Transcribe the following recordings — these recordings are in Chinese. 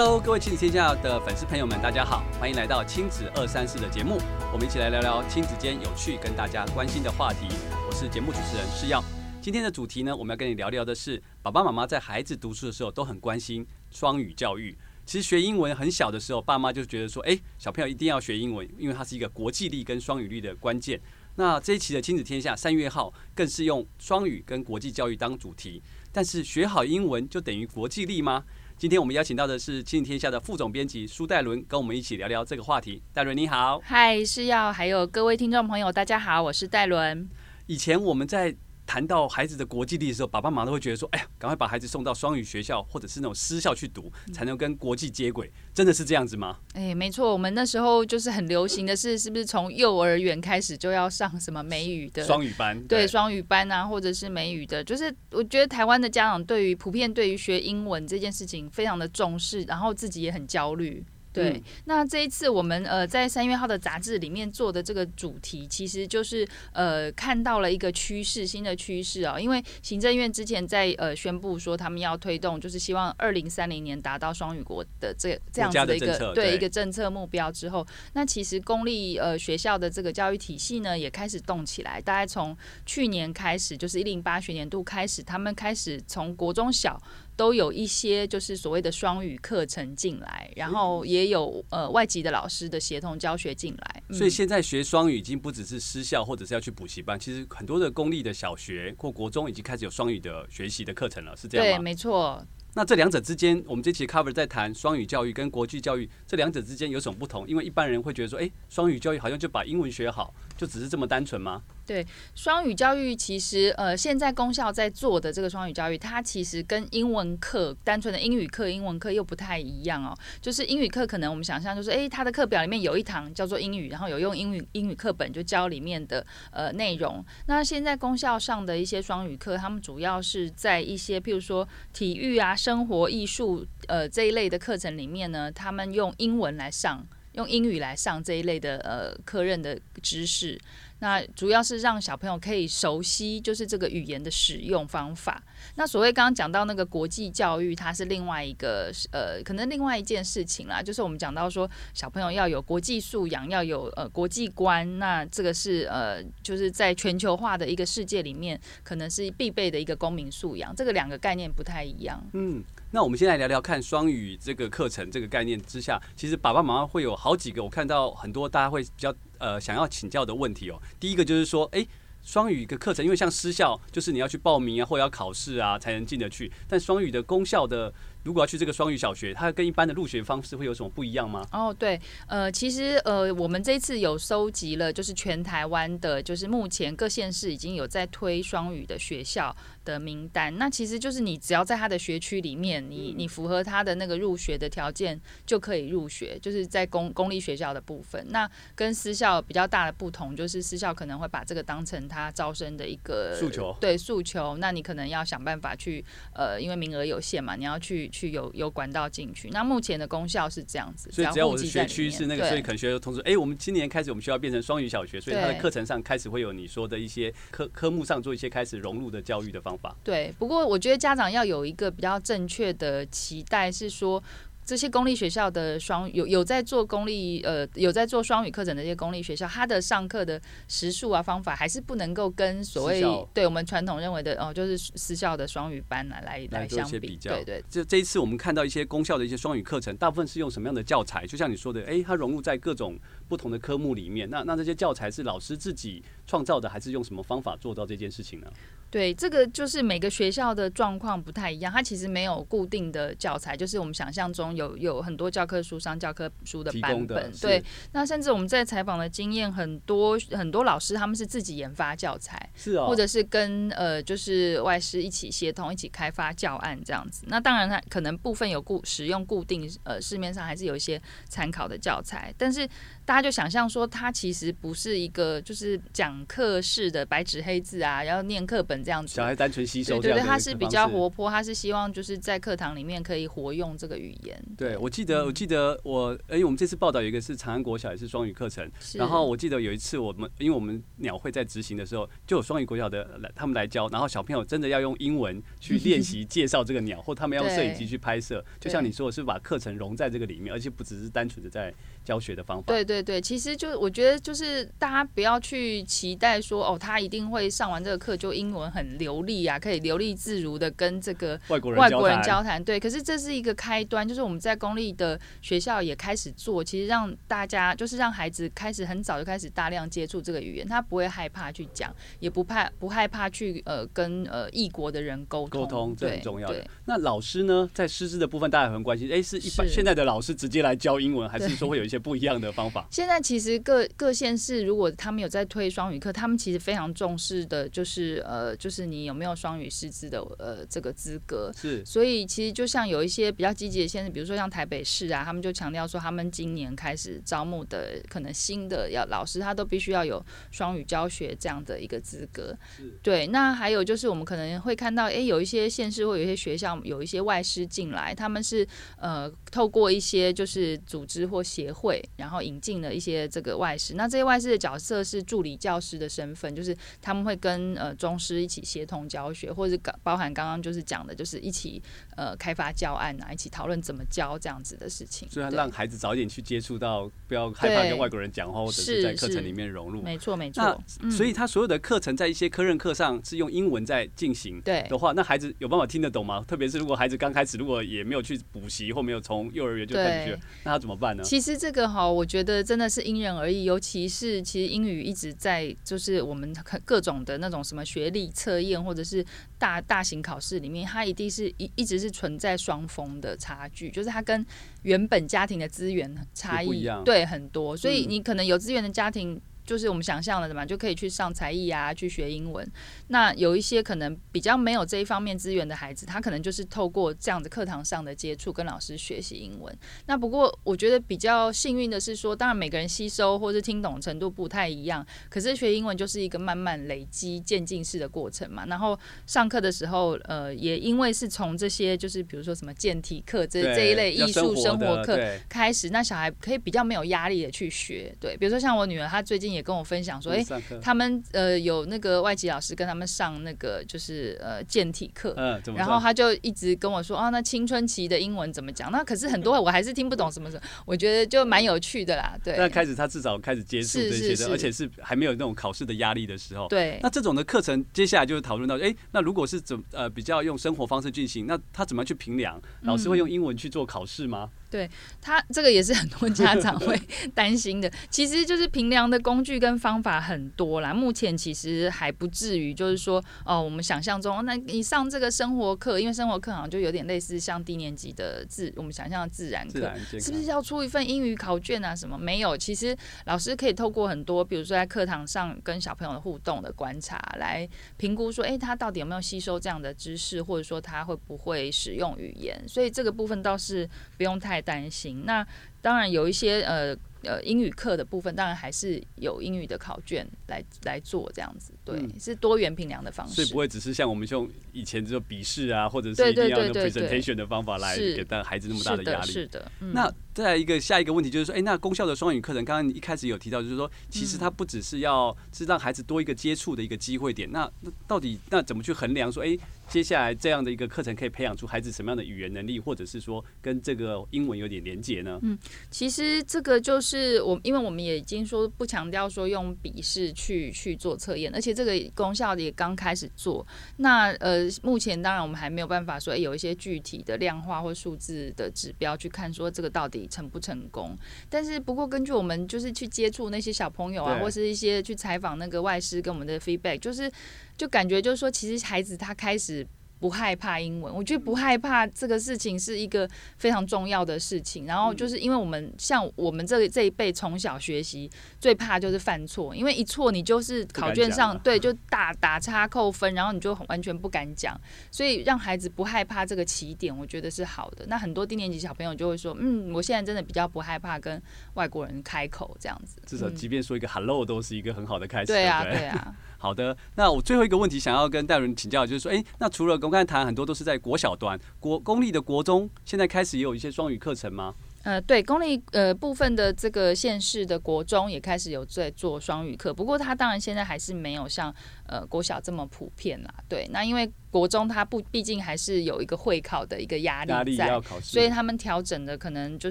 Hello，各位亲子天下的粉丝朋友们，大家好，欢迎来到亲子二三四的节目，我们一起来聊聊亲子间有趣跟大家关心的话题。我是节目主持人施耀，今天的主题呢，我们要跟你聊聊的是，爸爸妈妈在孩子读书的时候都很关心双语教育。其实学英文很小的时候，爸妈就觉得说，哎，小朋友一定要学英文，因为它是一个国际力跟双语力的关键。那这一期的亲子天下三月号更是用双语跟国际教育当主题。但是学好英文就等于国际力吗？今天我们邀请到的是《亲子天下》的副总编辑苏戴伦，跟我们一起聊聊这个话题。戴伦你好，嗨，是要，还有各位听众朋友，大家好，我是戴伦。以前我们在谈到孩子的国际力的时候，爸爸妈妈都会觉得说：“哎呀，赶快把孩子送到双语学校或者是那种私校去读，才能跟国际接轨。”真的是这样子吗？哎，没错，我们那时候就是很流行的是，是不是从幼儿园开始就要上什么美语的双语班？对，双语班啊，或者是美语的，就是我觉得台湾的家长对于普遍对于学英文这件事情非常的重视，然后自己也很焦虑。对，嗯、那这一次我们呃在三月号的杂志里面做的这个主题，其实就是呃看到了一个趋势，新的趋势啊。因为行政院之前在呃宣布说他们要推动，就是希望二零三零年达到双语国的这这样子的一个对一个政策目标之后，那其实公立呃学校的这个教育体系呢也开始动起来。大概从去年开始，就是一零八学年度开始，他们开始从国中小。都有一些就是所谓的双语课程进来，然后也有呃外籍的老师的协同教学进来。所以现在学双语已经不只是私校或者是要去补习班，其实很多的公立的小学或国中已经开始有双语的学习的课程了，是这样吗？对，没错。那这两者之间，我们这期 cover 在谈双语教育跟国际教育这两者之间有什么不同？因为一般人会觉得说，哎，双语教育好像就把英文学好，就只是这么单纯吗？对，双语教育其实，呃，现在公校在做的这个双语教育，它其实跟英文课单纯的英语课、英文课又不太一样哦。就是英语课可能我们想象就是，哎，它的课表里面有一堂叫做英语，然后有用英语英语课本就教里面的呃内容。那现在公校上的一些双语课，他们主要是在一些譬如说体育啊、生活艺术呃这一类的课程里面呢，他们用英文来上，用英语来上这一类的呃课任的知识。那主要是让小朋友可以熟悉，就是这个语言的使用方法。那所谓刚刚讲到那个国际教育，它是另外一个呃，可能另外一件事情啦。就是我们讲到说，小朋友要有国际素养，要有呃国际观。那这个是呃，就是在全球化的一个世界里面，可能是必备的一个公民素养。这个两个概念不太一样。嗯，那我们先来聊聊看双语这个课程这个概念之下，其实爸爸妈妈会有好几个，我看到很多大家会比较。呃，想要请教的问题哦，第一个就是说，诶，双语的课程，因为像私校，就是你要去报名啊，或者要考试啊，才能进得去。但双语的公校的。如果要去这个双语小学，它跟一般的入学方式会有什么不一样吗？哦，对，呃，其实呃，我们这一次有收集了，就是全台湾的，就是目前各县市已经有在推双语的学校的名单。那其实就是你只要在他的学区里面，你你符合他的那个入学的条件，就可以入学。就是在公公立学校的部分，那跟私校比较大的不同，就是私校可能会把这个当成他招生的一个诉求，对诉求。那你可能要想办法去，呃，因为名额有限嘛，你要去。去有有管道进去，那目前的功效是这样子，所以只要我的学区是那个，所以可能学校通知，哎，我们今年开始我们学校变成双语小学，所以它的课程上开始会有你说的一些科科目上做一些开始融入的教育的方法。对，不过我觉得家长要有一个比较正确的期待是说。这些公立学校的双有有在做公立呃有在做双语课程的这些公立学校，它的上课的时数啊方法还是不能够跟所谓对我们传统认为的哦就是私校的双语班来来来相比较。对对，这这一次我们看到一些公校的一些双语课程，大部分是用什么样的教材？就像你说的，哎，它融入在各种不同的科目里面。那那这些教材是老师自己创造的，还是用什么方法做到这件事情呢？对，这个就是每个学校的状况不太一样，它其实没有固定的教材，就是我们想象中有有很多教科书上教科书的版本。对，那甚至我们在采访的经验，很多很多老师他们是自己研发教材，是啊、哦，或者是跟呃就是外师一起协同一起开发教案这样子。那当然，它可能部分有固使用固定呃市面上还是有一些参考的教材，但是。大家就想象说，它其实不是一个就是讲课式的白纸黑字啊，然后念课本这样子。小孩单纯吸收。对对对，他是比较活泼，他是希望就是在课堂里面可以活用这个语言。对，我记得，我记得我，哎、欸，我们这次报道有一个是长安国小也是双语课程，然后我记得有一次我们，因为我们鸟会在执行的时候，就有双语国小的来他们来教，然后小朋友真的要用英文去练习介绍这个鸟，或他们要用摄影机去拍摄，就像你说的是把课程融在这个里面，而且不只是单纯的在。教学的方法，对对对，其实就我觉得就是大家不要去期待说哦，他一定会上完这个课就英文很流利啊，可以流利自如的跟这个外国人外国人交谈。对，可是这是一个开端，就是我们在公立的学校也开始做，其实让大家就是让孩子开始很早就开始大量接触这个语言，他不会害怕去讲，也不怕不害怕去呃跟呃异国的人沟通，沟通这很重要的。那老师呢，在师资的部分，大家很关心，哎，是一般现在的老师直接来教英文，还是说会有一些？不一样的方法。现在其实各各县市，如果他们有在推双语课，他们其实非常重视的，就是呃，就是你有没有双语师资的呃这个资格。是。所以其实就像有一些比较积极的县市，比如说像台北市啊，他们就强调说，他们今年开始招募的可能新的要老师，他都必须要有双语教学这样的一个资格。是。对。那还有就是我们可能会看到，哎，有一些县市或有一些学校有一些外师进来，他们是呃透过一些就是组织或协会。会，然后引进了一些这个外师，那这些外师的角色是助理教师的身份，就是他们会跟呃中师一一起协同教学，或者刚包含刚刚就是讲的，就是一起呃开发教案啊，一起讨论怎么教这样子的事情。所以让孩子早一点去接触到，不要害怕跟外国人讲话，或者是在课程里面融入。没错没错。所以他所有的课程在一些科任课上是用英文在进行的话，那孩子有办法听得懂吗？特别是如果孩子刚开始，如果也没有去补习或没有从幼儿园就开始学，那他怎么办呢？其实这个。这个哈，我觉得真的是因人而异，尤其是其实英语一直在就是我们各种的那种什么学历测验或者是大大型考试里面，它一定是一一直是存在双峰的差距，就是他跟原本家庭的资源差异对很多，所以你可能有资源的家庭。就是我们想象的嘛，就可以去上才艺啊，去学英文。那有一些可能比较没有这一方面资源的孩子，他可能就是透过这样子课堂上的接触，跟老师学习英文。那不过我觉得比较幸运的是说，当然每个人吸收或是听懂程度不太一样，可是学英文就是一个慢慢累积渐进式的过程嘛。然后上课的时候，呃，也因为是从这些就是比如说什么健体课这这一类艺术生活课开始，那小孩可以比较没有压力的去学。对，比如说像我女儿，她最近也。也跟我分享说，哎、欸，他们呃有那个外籍老师跟他们上那个就是呃健体课，嗯，然后他就一直跟我说啊，那青春期的英文怎么讲？那可是很多我还是听不懂什么什么，我觉得就蛮有趣的啦。对，那开始他至少开始接触这些的，而且是还没有那种考试的压力的时候。对，那这种的课程接下来就是讨论到，哎、欸，那如果是怎呃比较用生活方式进行，那他怎么样去评量？老师会用英文去做考试吗？嗯对他这个也是很多家长会 担心的，其实就是评量的工具跟方法很多啦。目前其实还不至于，就是说哦，我们想象中，那你上这个生活课，因为生活课好像就有点类似像低年级的自我们想象的自然课，是不是要出一份英语考卷啊？什么没有？其实老师可以透过很多，比如说在课堂上跟小朋友的互动的观察，来评估说，哎，他到底有没有吸收这样的知识，或者说他会不会使用语言？所以这个部分倒是不用太担心，那当然有一些呃。呃，英语课的部分当然还是有英语的考卷来来做这样子，对，嗯、是多元评量的方式，所以不会只是像我们用以前这种笔试啊，或者是一定要用 presentation 的方法来给到孩子那么大的压力。是的，是的。嗯、那再来一个下一个问题就是说，哎、欸，那功效的双语课程，刚刚你一开始有提到，就是说，其实它不只是要是让孩子多一个接触的一个机会点，那那到底那怎么去衡量说，哎、欸，接下来这样的一个课程可以培养出孩子什么样的语言能力，或者是说跟这个英文有点连结呢？嗯，其实这个就。是我，因为我们也已经说不强调说用笔试去去做测验，而且这个功效也刚开始做。那呃，目前当然我们还没有办法说，欸，有一些具体的量化或数字的指标去看说这个到底成不成功。但是不过根据我们就是去接触那些小朋友啊，或是一些去采访那个外师跟我们的 feedback，就是就感觉就是说，其实孩子他开始。不害怕英文。我觉得不害怕这个事情是一个非常重要的事情。然后就是因为我们像我们这这一辈从小学习，最怕就是犯错，因为一错你就是考卷上对就打打叉扣分，然后你就完全不敢讲。所以让孩子不害怕这个起点，我觉得是好的。那很多低年级小朋友就会说，嗯，我现在真的比较不害怕跟外国人开口这样子。至少即便说一个 hello 都是一个很好的开始。对啊，对啊。好的，那我最后一个问题想要跟戴伦请教，就是说，哎，那除了我刚才谈很多都是在国小端，国公立的国中，现在开始也有一些双语课程吗？呃，对，公立呃部分的这个县市的国中也开始有在做双语课，不过它当然现在还是没有像呃国小这么普遍啦。对，那因为国中它不毕竟还是有一个会考的一个压力在，所以他们调整的可能就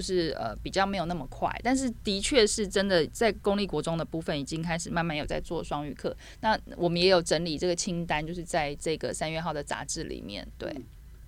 是呃比较没有那么快。但是的确是真的在公立国中的部分已经开始慢慢有在做双语课。那我们也有整理这个清单，就是在这个三月号的杂志里面，对。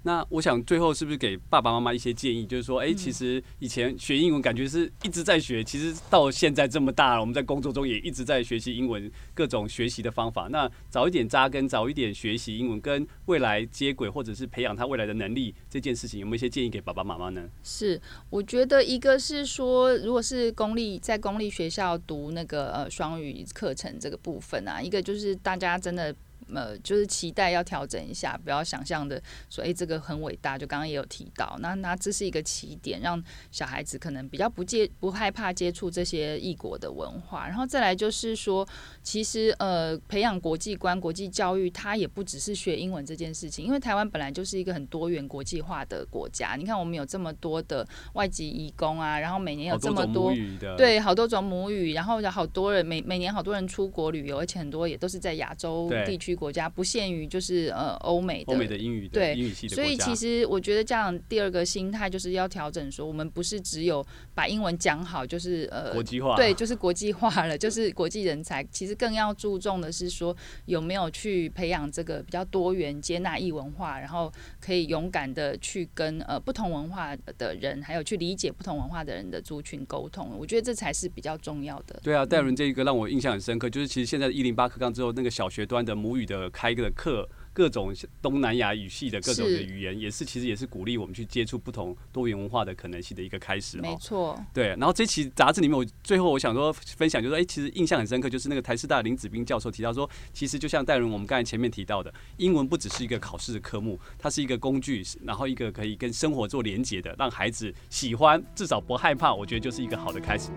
那我想最后是不是给爸爸妈妈一些建议，就是说，哎，其实以前学英文感觉是一直在学，其实到现在这么大了，我们在工作中也一直在学习英文各种学习的方法。那早一点扎根，早一点学习英文，跟未来接轨，或者是培养他未来的能力，这件事情有没有一些建议给爸爸妈妈呢？是，我觉得一个是说，如果是公立在公立学校读那个呃双语课程这个部分啊，一个就是大家真的。呃，就是期待要调整一下，不要想象的说，哎、欸，这个很伟大。就刚刚也有提到，那那这是一个起点，让小孩子可能比较不接不害怕接触这些异国的文化。然后再来就是说，其实呃，培养国际观、国际教育，它也不只是学英文这件事情。因为台湾本来就是一个很多元国际化的国家。你看，我们有这么多的外籍移工啊，然后每年有这么多，多对，好多种母语，然后有好多人每每年好多人出国旅游，而且很多也都是在亚洲地区。国家不限于就是呃欧美的欧美的英语的对英语系的，所以其实我觉得这样第二个心态就是要调整，说我们不是只有把英文讲好，就是呃国际化，对，就是国际化了，就是国际人才。其实更要注重的是说有没有去培养这个比较多元、接纳异文化，然后可以勇敢的去跟呃不同文化的人，还有去理解不同文化的人的族群沟通。我觉得这才是比较重要的。对啊，戴伦这一个让我印象很深刻，就是其实现在一零八课纲之后，那个小学端的母语。的开个课，各种东南亚语系的各种的语言，也是其实也是鼓励我们去接触不同多元文化的可能性的一个开始。没错，对。然后这期杂志里面，我最后我想说分享，就是说，哎，其实印象很深刻，就是那个台师大林子斌教授提到说，其实就像戴伦我们刚才前面提到的，英文不只是一个考试的科目，它是一个工具，然后一个可以跟生活做连接的，让孩子喜欢，至少不害怕，我觉得就是一个好的开始。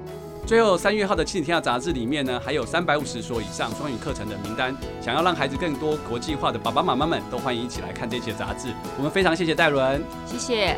最后三月号的亲子天下杂志里面呢，还有三百五十所以上双语课程的名单。想要让孩子更多国际化的爸爸妈妈们都欢迎一起来看这些杂志。我们非常谢谢戴伦，谢谢。